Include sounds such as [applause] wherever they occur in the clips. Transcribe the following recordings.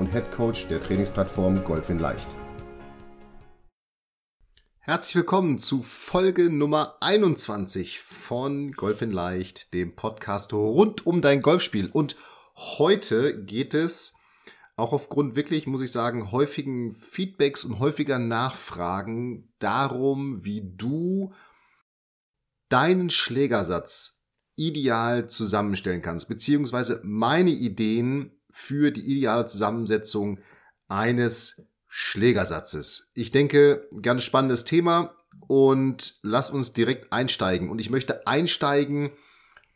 und Head Coach der Trainingsplattform Golf in Leicht. Herzlich willkommen zu Folge Nummer 21 von Golf in Leicht, dem Podcast rund um dein Golfspiel. Und heute geht es auch aufgrund wirklich, muss ich sagen, häufigen Feedbacks und häufiger Nachfragen darum, wie du deinen Schlägersatz ideal zusammenstellen kannst, beziehungsweise meine Ideen für die ideale Zusammensetzung eines Schlägersatzes. Ich denke, ganz spannendes Thema und lass uns direkt einsteigen. Und ich möchte einsteigen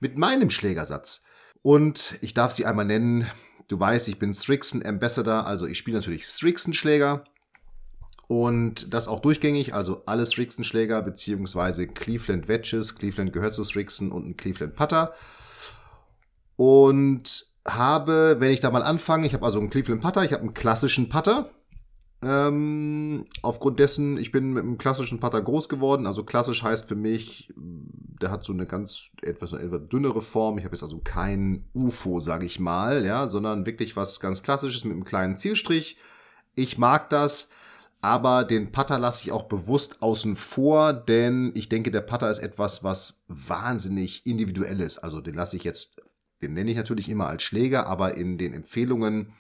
mit meinem Schlägersatz. Und ich darf sie einmal nennen. Du weißt, ich bin Strixon Ambassador, also ich spiele natürlich Strixon Schläger. Und das auch durchgängig, also alle Strixon Schläger beziehungsweise Cleveland Wedges. Cleveland gehört zu Strixon und ein Cleveland Putter. Und habe, wenn ich da mal anfange, ich habe also einen Cleveland Putter, ich habe einen klassischen Putter. Ähm, aufgrund dessen, ich bin mit einem klassischen Putter groß geworden. Also klassisch heißt für mich, der hat so eine ganz etwas, etwas dünnere Form. Ich habe jetzt also kein UFO, sage ich mal, ja, sondern wirklich was ganz Klassisches mit einem kleinen Zielstrich. Ich mag das, aber den Putter lasse ich auch bewusst außen vor, denn ich denke, der Putter ist etwas, was wahnsinnig individuell ist. Also den lasse ich jetzt den nenne ich natürlich immer als Schläger, aber in den Empfehlungen,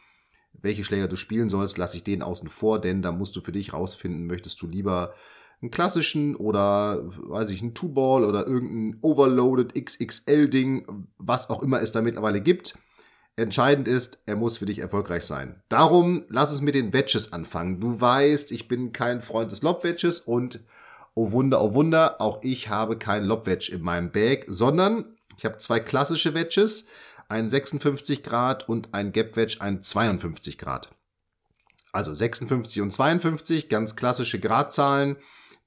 welche Schläger du spielen sollst, lasse ich den außen vor, denn da musst du für dich rausfinden, möchtest du lieber einen klassischen oder, weiß ich, einen Two-Ball oder irgendein Overloaded XXL-Ding, was auch immer es da mittlerweile gibt. Entscheidend ist, er muss für dich erfolgreich sein. Darum lass uns mit den Wedges anfangen. Du weißt, ich bin kein Freund des Lob-Wedges und oh Wunder, oh Wunder, auch ich habe kein Lob-Wedge in meinem Bag, sondern ich habe zwei klassische Wedges, ein 56 Grad und ein Gap Wedge, ein 52 Grad. Also 56 und 52, ganz klassische Gradzahlen,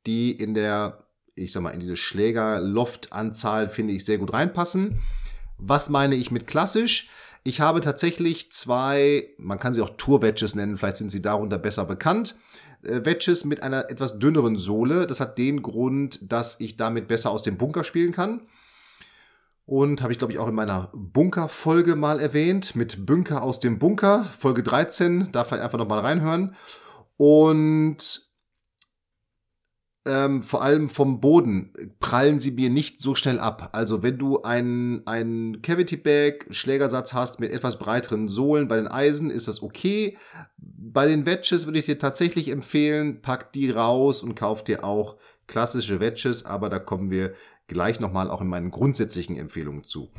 die in der, ich sag mal, in diese Schläger-Loft-Anzahl finde ich sehr gut reinpassen. Was meine ich mit klassisch? Ich habe tatsächlich zwei, man kann sie auch Tour-Wedges nennen, vielleicht sind sie darunter besser bekannt. Äh, Wedges mit einer etwas dünneren Sohle. Das hat den Grund, dass ich damit besser aus dem Bunker spielen kann. Und habe ich, glaube ich, auch in meiner Bunker-Folge mal erwähnt, mit Bunker aus dem Bunker, Folge 13, da vielleicht einfach nochmal reinhören. Und ähm, vor allem vom Boden prallen sie mir nicht so schnell ab. Also wenn du einen, einen Cavity Bag Schlägersatz hast mit etwas breiteren Sohlen bei den Eisen, ist das okay. Bei den Wedges würde ich dir tatsächlich empfehlen, pack die raus und kauf dir auch klassische Wedges, aber da kommen wir gleich nochmal auch in meinen grundsätzlichen Empfehlungen zu.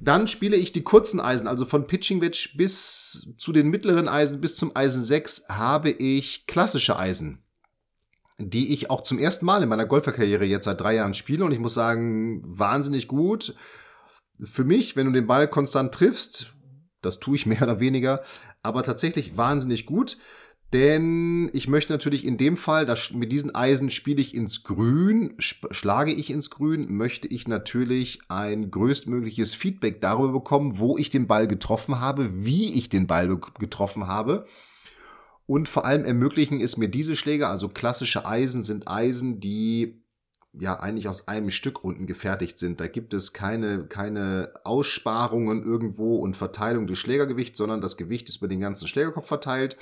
Dann spiele ich die kurzen Eisen, also von Pitching Wedge bis zu den mittleren Eisen bis zum Eisen 6 habe ich klassische Eisen, die ich auch zum ersten Mal in meiner Golferkarriere jetzt seit drei Jahren spiele und ich muss sagen, wahnsinnig gut. Für mich, wenn du den Ball konstant triffst, das tue ich [laughs] mehr oder weniger, aber tatsächlich wahnsinnig gut. Denn ich möchte natürlich in dem Fall, dass mit diesen Eisen spiele ich ins Grün, schlage ich ins Grün, möchte ich natürlich ein größtmögliches Feedback darüber bekommen, wo ich den Ball getroffen habe, wie ich den Ball getroffen habe. Und vor allem ermöglichen es mir diese Schläge, also klassische Eisen sind Eisen, die ja eigentlich aus einem Stück unten gefertigt sind. Da gibt es keine, keine Aussparungen irgendwo und Verteilung des Schlägergewichts, sondern das Gewicht ist über den ganzen Schlägerkopf verteilt.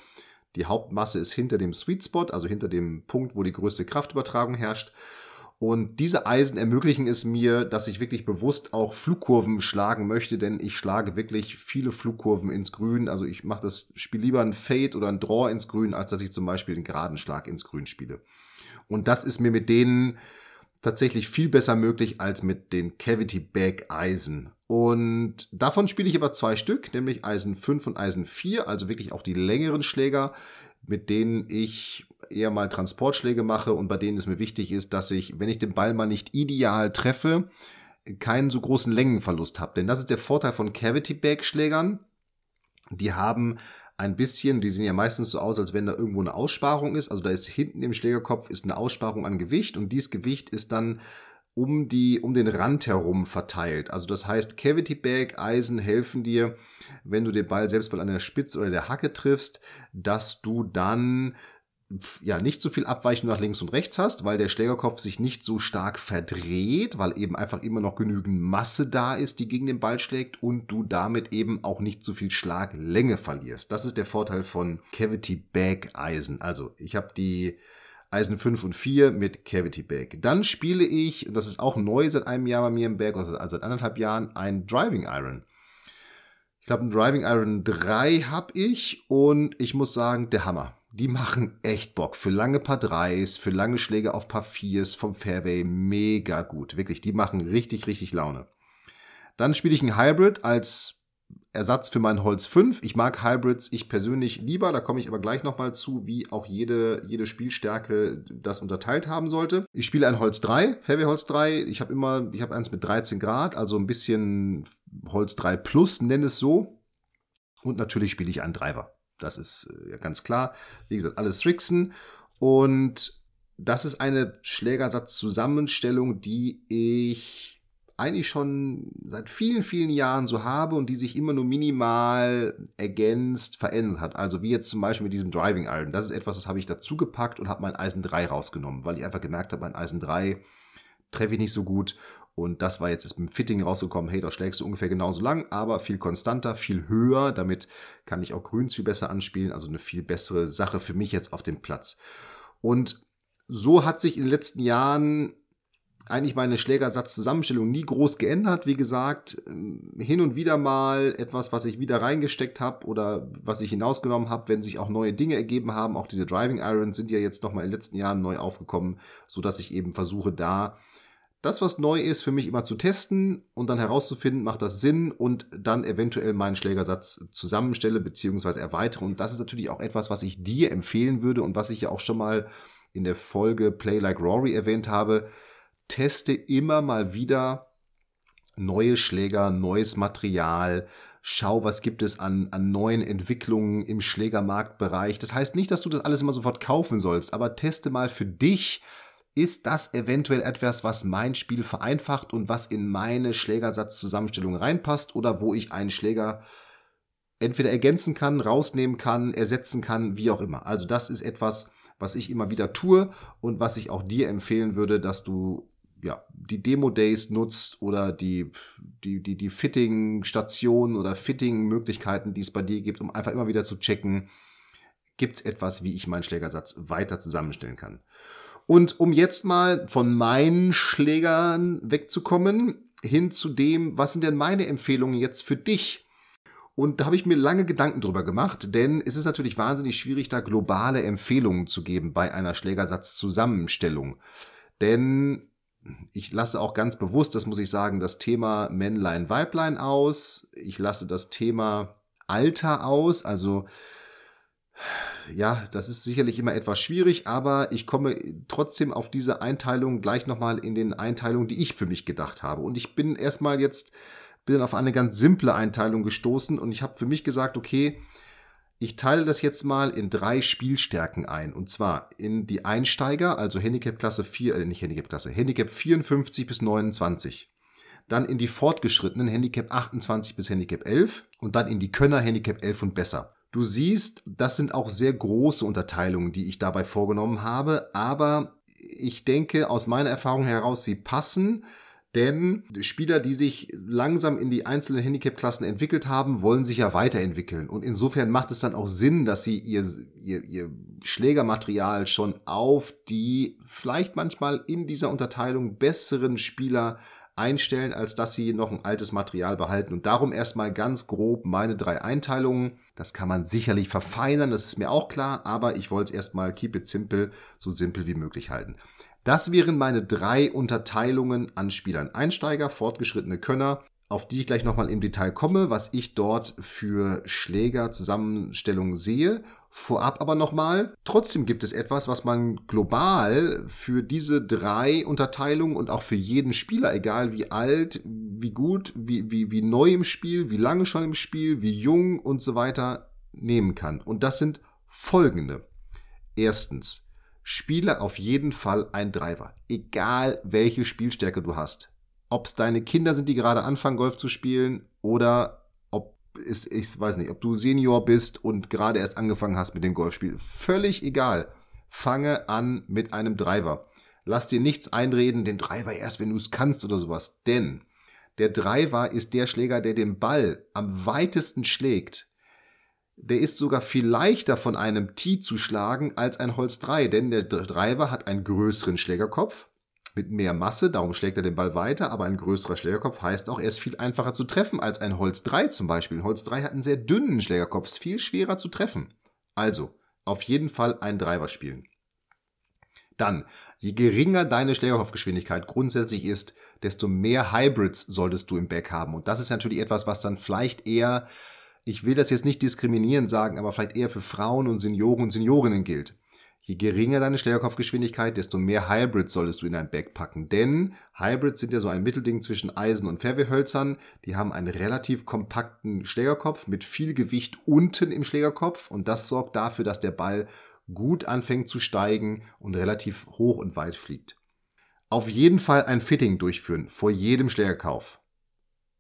Die Hauptmasse ist hinter dem Sweet Spot, also hinter dem Punkt, wo die größte Kraftübertragung herrscht. Und diese Eisen ermöglichen es mir, dass ich wirklich bewusst auch Flugkurven schlagen möchte, denn ich schlage wirklich viele Flugkurven ins Grün. Also ich mache das Spiel lieber ein Fade oder ein Draw ins Grün, als dass ich zum Beispiel einen geraden Schlag ins Grün spiele. Und das ist mir mit denen tatsächlich viel besser möglich als mit den Cavity Bag Eisen. Und davon spiele ich aber zwei Stück, nämlich Eisen 5 und Eisen 4, also wirklich auch die längeren Schläger, mit denen ich eher mal Transportschläge mache und bei denen es mir wichtig ist, dass ich, wenn ich den Ball mal nicht ideal treffe, keinen so großen Längenverlust habe. Denn das ist der Vorteil von Cavity Bag Schlägern. Die haben ein bisschen, die sehen ja meistens so aus, als wenn da irgendwo eine Aussparung ist. Also da ist hinten im Schlägerkopf ist eine Aussparung an Gewicht und dieses Gewicht ist dann um die, um den Rand herum verteilt. Also das heißt, Cavity Bag Eisen helfen dir, wenn du den Ball selbst mal an der Spitze oder der Hacke triffst, dass du dann ja, nicht so viel Abweichung nach links und rechts hast, weil der Schlägerkopf sich nicht so stark verdreht, weil eben einfach immer noch genügend Masse da ist, die gegen den Ball schlägt und du damit eben auch nicht so viel Schlaglänge verlierst. Das ist der Vorteil von Cavity Bag Eisen. Also, ich habe die Eisen 5 und 4 mit Cavity Bag. Dann spiele ich, und das ist auch neu seit einem Jahr bei mir im Bag, also seit anderthalb Jahren, ein Driving Iron. Ich glaube, ein Driving Iron 3 habe ich und ich muss sagen, der Hammer die machen echt Bock. Für lange Paar 3s, für lange Schläge auf Paar 4s vom Fairway mega gut. Wirklich, die machen richtig, richtig Laune. Dann spiele ich ein Hybrid als Ersatz für meinen Holz 5. Ich mag Hybrids, ich persönlich lieber, da komme ich aber gleich nochmal zu, wie auch jede, jede Spielstärke das unterteilt haben sollte. Ich spiele ein Holz 3, Fairway Holz 3. Ich habe immer, ich habe eins mit 13 Grad, also ein bisschen Holz 3 plus, nenne es so. Und natürlich spiele ich einen Driver. Das ist äh, ja ganz klar. Wie gesagt, alles Strixen. Und das ist eine Schlägersatzzusammenstellung, die ich eigentlich schon seit vielen, vielen Jahren so habe und die sich immer nur minimal ergänzt, verändert hat. Also wie jetzt zum Beispiel mit diesem Driving Iron. Das ist etwas, das habe ich dazu gepackt und habe mein Eisen 3 rausgenommen, weil ich einfach gemerkt habe, mein Eisen 3 treffe ich nicht so gut und das war jetzt ist mit dem Fitting rausgekommen, hey, da schlägst du ungefähr genauso lang, aber viel konstanter, viel höher. Damit kann ich auch Grüns viel besser anspielen. Also eine viel bessere Sache für mich jetzt auf dem Platz. Und so hat sich in den letzten Jahren eigentlich meine Schlägersatzzusammenstellung nie groß geändert. Wie gesagt, hin und wieder mal etwas, was ich wieder reingesteckt habe oder was ich hinausgenommen habe, wenn sich auch neue Dinge ergeben haben. Auch diese Driving Irons sind ja jetzt nochmal in den letzten Jahren neu aufgekommen, so dass ich eben versuche, da das, was neu ist, für mich immer zu testen und dann herauszufinden, macht das Sinn und dann eventuell meinen Schlägersatz zusammenstelle bzw. erweitere. Und das ist natürlich auch etwas, was ich dir empfehlen würde und was ich ja auch schon mal in der Folge Play Like Rory erwähnt habe. Teste immer mal wieder neue Schläger, neues Material, schau, was gibt es an, an neuen Entwicklungen im Schlägermarktbereich. Das heißt nicht, dass du das alles immer sofort kaufen sollst, aber teste mal für dich, ist das eventuell etwas, was mein Spiel vereinfacht und was in meine Schlägersatzzusammenstellung reinpasst oder wo ich einen Schläger entweder ergänzen kann, rausnehmen kann, ersetzen kann, wie auch immer. Also das ist etwas, was ich immer wieder tue und was ich auch dir empfehlen würde, dass du ja, die Demo-Days nutzt oder die, die, die, die Fitting-Stationen oder Fitting-Möglichkeiten, die es bei dir gibt, um einfach immer wieder zu checken, gibt es etwas, wie ich meinen Schlägersatz weiter zusammenstellen kann. Und um jetzt mal von meinen Schlägern wegzukommen, hin zu dem, was sind denn meine Empfehlungen jetzt für dich? Und da habe ich mir lange Gedanken drüber gemacht, denn es ist natürlich wahnsinnig schwierig, da globale Empfehlungen zu geben bei einer Schlägersatzzusammenstellung. Denn ich lasse auch ganz bewusst, das muss ich sagen, das Thema Männlein, Weiblein aus. Ich lasse das Thema Alter aus. Also ja, das ist sicherlich immer etwas schwierig, aber ich komme trotzdem auf diese Einteilung gleich nochmal in den Einteilungen, die ich für mich gedacht habe. Und ich bin erstmal jetzt, bin auf eine ganz simple Einteilung gestoßen und ich habe für mich gesagt, okay, ich teile das jetzt mal in drei Spielstärken ein. Und zwar in die Einsteiger, also Handicap Klasse 4, äh, nicht Handicap Klasse, Handicap 54 bis 29. Dann in die fortgeschrittenen Handicap 28 bis Handicap 11 und dann in die Könner Handicap 11 und besser. Du siehst, das sind auch sehr große Unterteilungen, die ich dabei vorgenommen habe, aber ich denke aus meiner Erfahrung heraus, sie passen, denn Spieler, die sich langsam in die einzelnen Handicap-Klassen entwickelt haben, wollen sich ja weiterentwickeln. Und insofern macht es dann auch Sinn, dass sie ihr, ihr, ihr Schlägermaterial schon auf die vielleicht manchmal in dieser Unterteilung besseren Spieler einstellen, als dass sie noch ein altes Material behalten. Und darum erstmal ganz grob meine drei Einteilungen. Das kann man sicherlich verfeinern, das ist mir auch klar, aber ich wollte es erstmal keep it simple, so simpel wie möglich halten. Das wären meine drei Unterteilungen an Spielern. Einsteiger, fortgeschrittene Könner auf die ich gleich nochmal im Detail komme, was ich dort für Schläger-Zusammenstellungen sehe. Vorab aber nochmal, trotzdem gibt es etwas, was man global für diese drei Unterteilungen und auch für jeden Spieler, egal wie alt, wie gut, wie, wie, wie neu im Spiel, wie lange schon im Spiel, wie jung und so weiter, nehmen kann. Und das sind folgende. Erstens, spiele auf jeden Fall ein Driver. Egal welche Spielstärke du hast. Ob es deine Kinder sind, die gerade anfangen, Golf zu spielen, oder ob ist, ich weiß nicht, ob du Senior bist und gerade erst angefangen hast mit dem Golfspiel. Völlig egal. Fange an mit einem Driver. Lass dir nichts einreden, den Driver erst, wenn du es kannst oder sowas. Denn der Driver ist der Schläger, der den Ball am weitesten schlägt. Der ist sogar viel leichter von einem Tee zu schlagen als ein Holz 3, denn der Driver hat einen größeren Schlägerkopf mit mehr Masse, darum schlägt er den Ball weiter, aber ein größerer Schlägerkopf heißt auch, er ist viel einfacher zu treffen als ein Holz 3 zum Beispiel. Ein Holz 3 hat einen sehr dünnen Schlägerkopf, ist viel schwerer zu treffen. Also, auf jeden Fall einen Driver spielen. Dann, je geringer deine Schlägerkopfgeschwindigkeit grundsätzlich ist, desto mehr Hybrids solltest du im Back haben. Und das ist natürlich etwas, was dann vielleicht eher, ich will das jetzt nicht diskriminierend sagen, aber vielleicht eher für Frauen und Senioren und Seniorinnen gilt. Je geringer deine Schlägerkopfgeschwindigkeit, desto mehr Hybrids solltest du in dein Back packen. Denn Hybrids sind ja so ein Mittelding zwischen Eisen- und Fairwayhölzern. Die haben einen relativ kompakten Schlägerkopf mit viel Gewicht unten im Schlägerkopf und das sorgt dafür, dass der Ball gut anfängt zu steigen und relativ hoch und weit fliegt. Auf jeden Fall ein Fitting durchführen vor jedem Schlägerkauf.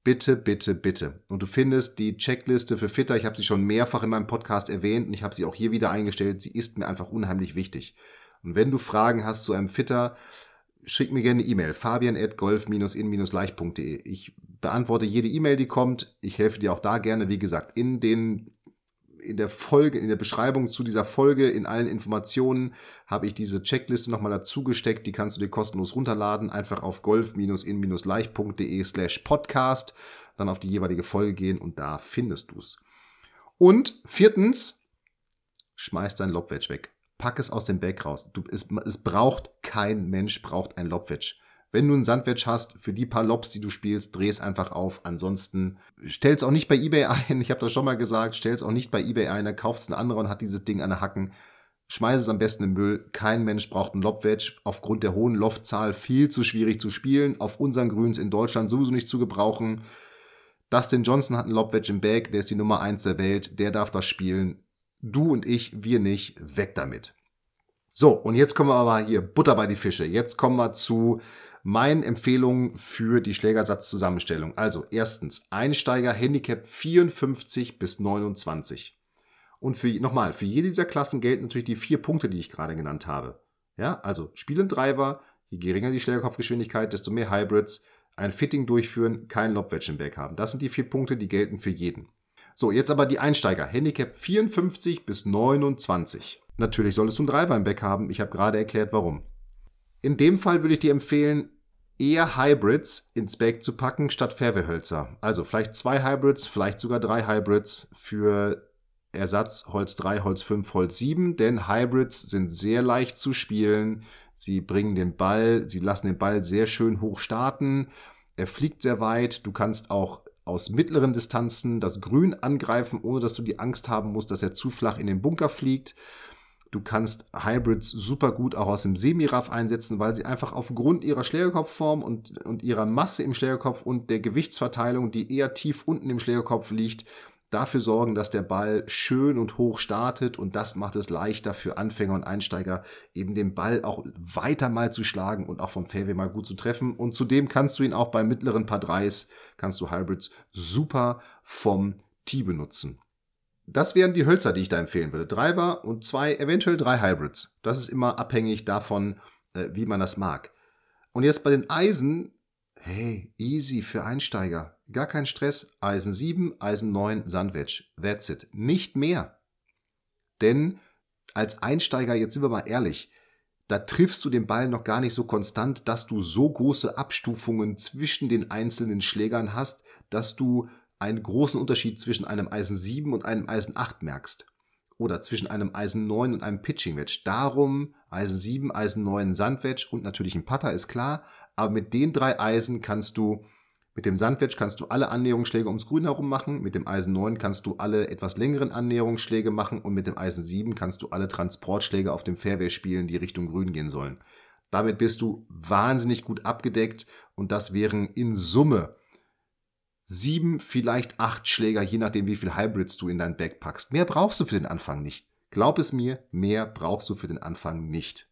Bitte, bitte, bitte. Und du findest die Checkliste für Fitter, ich habe sie schon mehrfach in meinem Podcast erwähnt und ich habe sie auch hier wieder eingestellt. Sie ist mir einfach unheimlich wichtig. Und wenn du Fragen hast zu einem Fitter, schick mir gerne eine E-Mail. fabian at golf-in-leicht.de. Ich beantworte jede E-Mail, die kommt. Ich helfe dir auch da gerne. Wie gesagt, in den in der Folge, in der Beschreibung zu dieser Folge, in allen Informationen habe ich diese Checkliste nochmal dazu gesteckt. Die kannst du dir kostenlos runterladen. Einfach auf golf-in-leicht.de slash podcast. Dann auf die jeweilige Folge gehen und da findest du es. Und viertens, schmeiß dein Lobwedge weg. Pack es aus dem Bag raus. Du, es, es braucht kein Mensch braucht ein Lobwedge. Wenn du einen Sandwedge hast, für die paar Lobs, die du spielst, dreh es einfach auf. Ansonsten stell es [laughs] auch nicht bei eBay ein. Ich habe das schon mal gesagt. Stell es auch nicht bei eBay ein. Da kauft es ein anderer und hat dieses Ding an der Hacken. Schmeiß es am besten im Müll. Kein Mensch braucht einen Lobwedge. Aufgrund der hohen Loftzahl viel zu schwierig zu spielen. Auf unseren Grüns in Deutschland sowieso nicht zu gebrauchen. Dustin Johnson hat einen Lobwedge im Bag. Der ist die Nummer eins der Welt. Der darf das spielen. Du und ich, wir nicht. Weg damit. So, und jetzt kommen wir aber hier Butter bei die Fische. Jetzt kommen wir zu meinen Empfehlungen für die Schlägersatzzusammenstellung. Also erstens Einsteiger Handicap 54 bis 29. Und für nochmal, für jede dieser Klassen gelten natürlich die vier Punkte, die ich gerade genannt habe. Ja, also spielen Driver, je geringer die Schlägerkopfgeschwindigkeit, desto mehr Hybrids, ein Fitting durchführen, kein Lobwedge im Back haben. Das sind die vier Punkte, die gelten für jeden. So, jetzt aber die Einsteiger. Handicap 54 bis 29. Natürlich solltest du im Back haben. Ich habe gerade erklärt, warum. In dem Fall würde ich dir empfehlen, eher Hybrids ins Bag zu packen statt Fairwayhölzer. Also vielleicht zwei Hybrids, vielleicht sogar drei Hybrids für Ersatz Holz 3, Holz 5, Holz 7, denn Hybrids sind sehr leicht zu spielen. Sie bringen den Ball, sie lassen den Ball sehr schön hoch starten. Er fliegt sehr weit. Du kannst auch aus mittleren Distanzen das Grün angreifen, ohne dass du die Angst haben musst, dass er zu flach in den Bunker fliegt. Du kannst Hybrids super gut auch aus dem Semiraff einsetzen, weil sie einfach aufgrund ihrer Schlägerkopfform und, und ihrer Masse im Schlägerkopf und der Gewichtsverteilung, die eher tief unten im Schlägerkopf liegt, dafür sorgen, dass der Ball schön und hoch startet und das macht es leichter für Anfänger und Einsteiger, eben den Ball auch weiter mal zu schlagen und auch vom Fairway mal gut zu treffen. Und zudem kannst du ihn auch bei mittleren Paar 3s, kannst du Hybrids super vom Tee benutzen. Das wären die Hölzer, die ich da empfehlen würde. Driver und zwei, eventuell drei Hybrids. Das ist immer abhängig davon, äh, wie man das mag. Und jetzt bei den Eisen, hey, easy für Einsteiger. Gar kein Stress. Eisen 7, Eisen 9, Sandwedge. That's it. Nicht mehr. Denn als Einsteiger, jetzt sind wir mal ehrlich, da triffst du den Ball noch gar nicht so konstant, dass du so große Abstufungen zwischen den einzelnen Schlägern hast, dass du einen großen Unterschied zwischen einem Eisen 7 und einem Eisen 8 merkst. Oder zwischen einem Eisen 9 und einem Pitching Wedge. Darum Eisen 7, Eisen 9, Sandwedge und natürlich ein Putter ist klar. Aber mit den drei Eisen kannst du, mit dem Sandwedge kannst du alle Annäherungsschläge ums Grün herum machen. Mit dem Eisen 9 kannst du alle etwas längeren Annäherungsschläge machen. Und mit dem Eisen 7 kannst du alle Transportschläge auf dem Fairway spielen, die Richtung Grün gehen sollen. Damit bist du wahnsinnig gut abgedeckt und das wären in Summe sieben, vielleicht acht Schläger, je nachdem, wie viel Hybrids du in dein Bag packst. Mehr brauchst du für den Anfang nicht. Glaub es mir, mehr brauchst du für den Anfang nicht.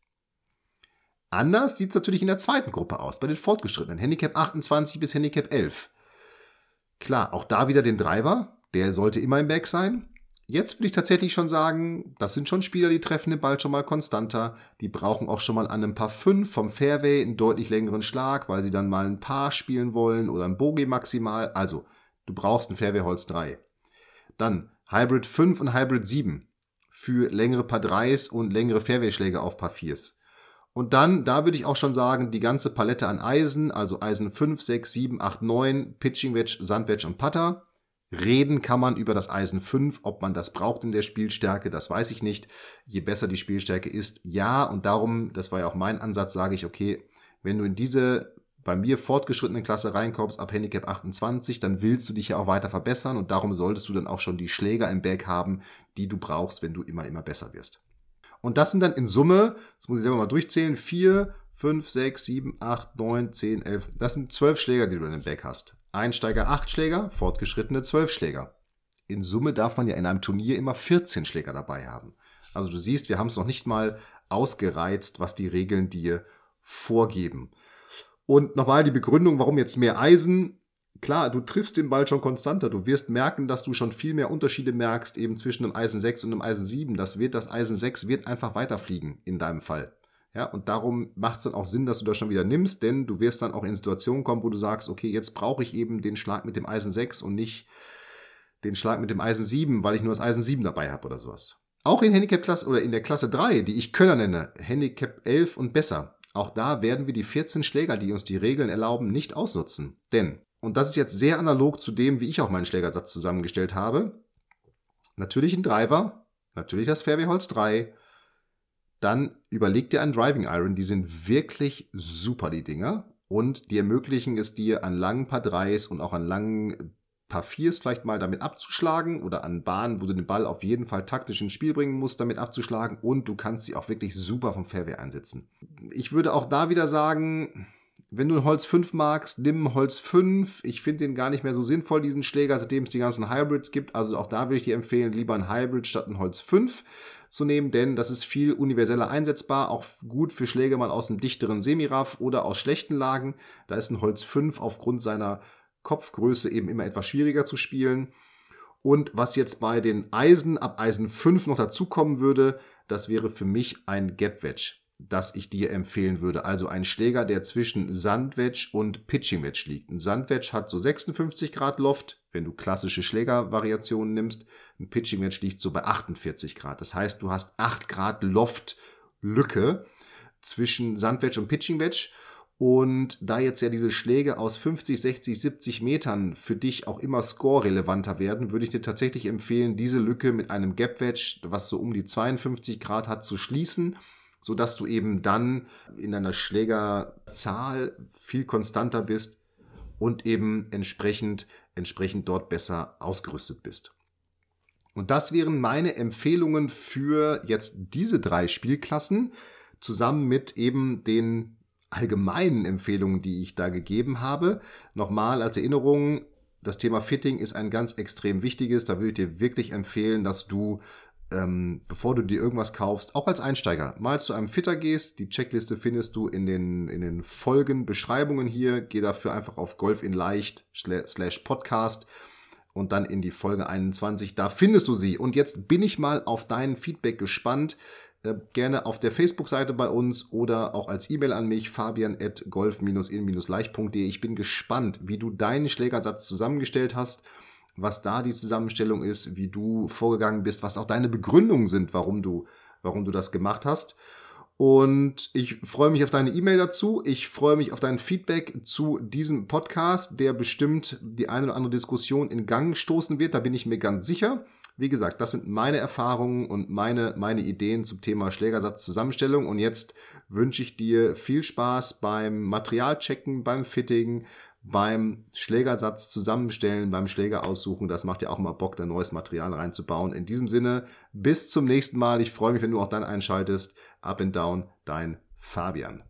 Anders sieht es natürlich in der zweiten Gruppe aus, bei den Fortgeschrittenen, Handicap 28 bis Handicap 11. Klar, auch da wieder den Driver, der sollte immer im Bag sein. Jetzt würde ich tatsächlich schon sagen, das sind schon Spieler, die treffen den Ball schon mal konstanter. Die brauchen auch schon mal an einem Paar 5 vom Fairway einen deutlich längeren Schlag, weil sie dann mal ein Paar spielen wollen oder ein Bogey maximal. Also, du brauchst ein Fairway Holz 3. Dann Hybrid 5 und Hybrid 7 für längere Paar 3s und längere Fairway-Schläge auf Paar 4s. Und dann, da würde ich auch schon sagen, die ganze Palette an Eisen, also Eisen 5, 6, 7, 8, 9, Pitching Wedge, Sandwedge und Putter. Reden kann man über das Eisen 5, ob man das braucht in der Spielstärke, das weiß ich nicht. Je besser die Spielstärke ist, ja. Und darum, das war ja auch mein Ansatz, sage ich, okay, wenn du in diese bei mir fortgeschrittenen Klasse reinkommst, ab Handicap 28, dann willst du dich ja auch weiter verbessern und darum solltest du dann auch schon die Schläger im Bag haben, die du brauchst, wenn du immer, immer besser wirst. Und das sind dann in Summe, das muss ich selber mal durchzählen, 4, 5, 6, 7, 8, 9, 10, 11. Das sind 12 Schläger, die du in dem Bag hast. Einsteiger 8 Schläger, Fortgeschrittene 12 Schläger. In Summe darf man ja in einem Turnier immer 14 Schläger dabei haben. Also du siehst, wir haben es noch nicht mal ausgereizt, was die Regeln dir vorgeben. Und nochmal die Begründung, warum jetzt mehr Eisen. Klar, du triffst den Ball schon konstanter. Du wirst merken, dass du schon viel mehr Unterschiede merkst, eben zwischen einem Eisen 6 und einem Eisen 7. Das wird, das Eisen 6 wird einfach weiterfliegen in deinem Fall. Ja, und darum macht es dann auch Sinn, dass du das schon wieder nimmst, denn du wirst dann auch in Situationen kommen, wo du sagst, okay, jetzt brauche ich eben den Schlag mit dem Eisen 6 und nicht den Schlag mit dem Eisen 7, weil ich nur das Eisen 7 dabei habe oder sowas. Auch in Handicap-Klasse oder in der Klasse 3, die ich Könner nenne, Handicap 11 und besser, auch da werden wir die 14 Schläger, die uns die Regeln erlauben, nicht ausnutzen. Denn, und das ist jetzt sehr analog zu dem, wie ich auch meinen Schlägersatz zusammengestellt habe, natürlich ein Driver, natürlich das Fairway Holz 3, dann überleg dir einen Driving Iron. Die sind wirklich super, die Dinger. Und die ermöglichen es dir an langen Paar 3s und auch an langen Paar 4s vielleicht mal damit abzuschlagen oder an Bahnen, wo du den Ball auf jeden Fall taktisch ins Spiel bringen musst, damit abzuschlagen. Und du kannst sie auch wirklich super vom Fairway einsetzen. Ich würde auch da wieder sagen, wenn du ein Holz 5 magst, nimm Holz 5. Ich finde den gar nicht mehr so sinnvoll, diesen Schläger, seitdem es die ganzen Hybrids gibt. Also auch da würde ich dir empfehlen, lieber ein Hybrid statt ein Holz 5 zu nehmen, denn das ist viel universeller einsetzbar, auch gut für Schläge mal aus einem dichteren Semiraff oder aus schlechten Lagen. Da ist ein Holz 5 aufgrund seiner Kopfgröße eben immer etwas schwieriger zu spielen. Und was jetzt bei den Eisen ab Eisen 5 noch dazukommen würde, das wäre für mich ein Gap Wedge das ich dir empfehlen würde. Also ein Schläger, der zwischen Sandwedge und Pitching Wedge liegt. Ein Sandwedge hat so 56 Grad Loft, wenn du klassische Schlägervariationen nimmst. Ein Pitching Wedge liegt so bei 48 Grad. Das heißt, du hast 8 Grad Loftlücke zwischen Sandwedge und Pitching Wedge. Und da jetzt ja diese Schläge aus 50, 60, 70 Metern für dich auch immer score-relevanter werden, würde ich dir tatsächlich empfehlen, diese Lücke mit einem Gap Wedge, was so um die 52 Grad hat, zu schließen so dass du eben dann in deiner Schlägerzahl viel konstanter bist und eben entsprechend, entsprechend dort besser ausgerüstet bist. Und das wären meine Empfehlungen für jetzt diese drei Spielklassen zusammen mit eben den allgemeinen Empfehlungen, die ich da gegeben habe. Nochmal als Erinnerung, das Thema Fitting ist ein ganz extrem wichtiges. Da würde ich dir wirklich empfehlen, dass du ähm, bevor du dir irgendwas kaufst, auch als Einsteiger, mal zu einem Fitter gehst. Die Checkliste findest du in den, in den Folgen, Beschreibungen hier. Geh dafür einfach auf Golf in Leicht slash Podcast und dann in die Folge 21. Da findest du sie. Und jetzt bin ich mal auf dein Feedback gespannt. Äh, gerne auf der Facebook-Seite bei uns oder auch als E-Mail an mich, fabian at golf-in-leicht.de. Ich bin gespannt, wie du deinen Schlägersatz zusammengestellt hast was da die Zusammenstellung ist, wie du vorgegangen bist, was auch deine Begründungen sind, warum du, warum du das gemacht hast. Und ich freue mich auf deine E-Mail dazu. Ich freue mich auf dein Feedback zu diesem Podcast, der bestimmt die eine oder andere Diskussion in Gang stoßen wird. Da bin ich mir ganz sicher. Wie gesagt, das sind meine Erfahrungen und meine, meine Ideen zum Thema Schlägersatzzusammenstellung. Und jetzt wünsche ich dir viel Spaß beim Materialchecken, beim Fitting, beim Schlägersatz zusammenstellen, beim Schläger aussuchen. Das macht ja auch mal Bock, da neues Material reinzubauen. In diesem Sinne, bis zum nächsten Mal. Ich freue mich, wenn du auch dann einschaltest. Up and down, dein Fabian.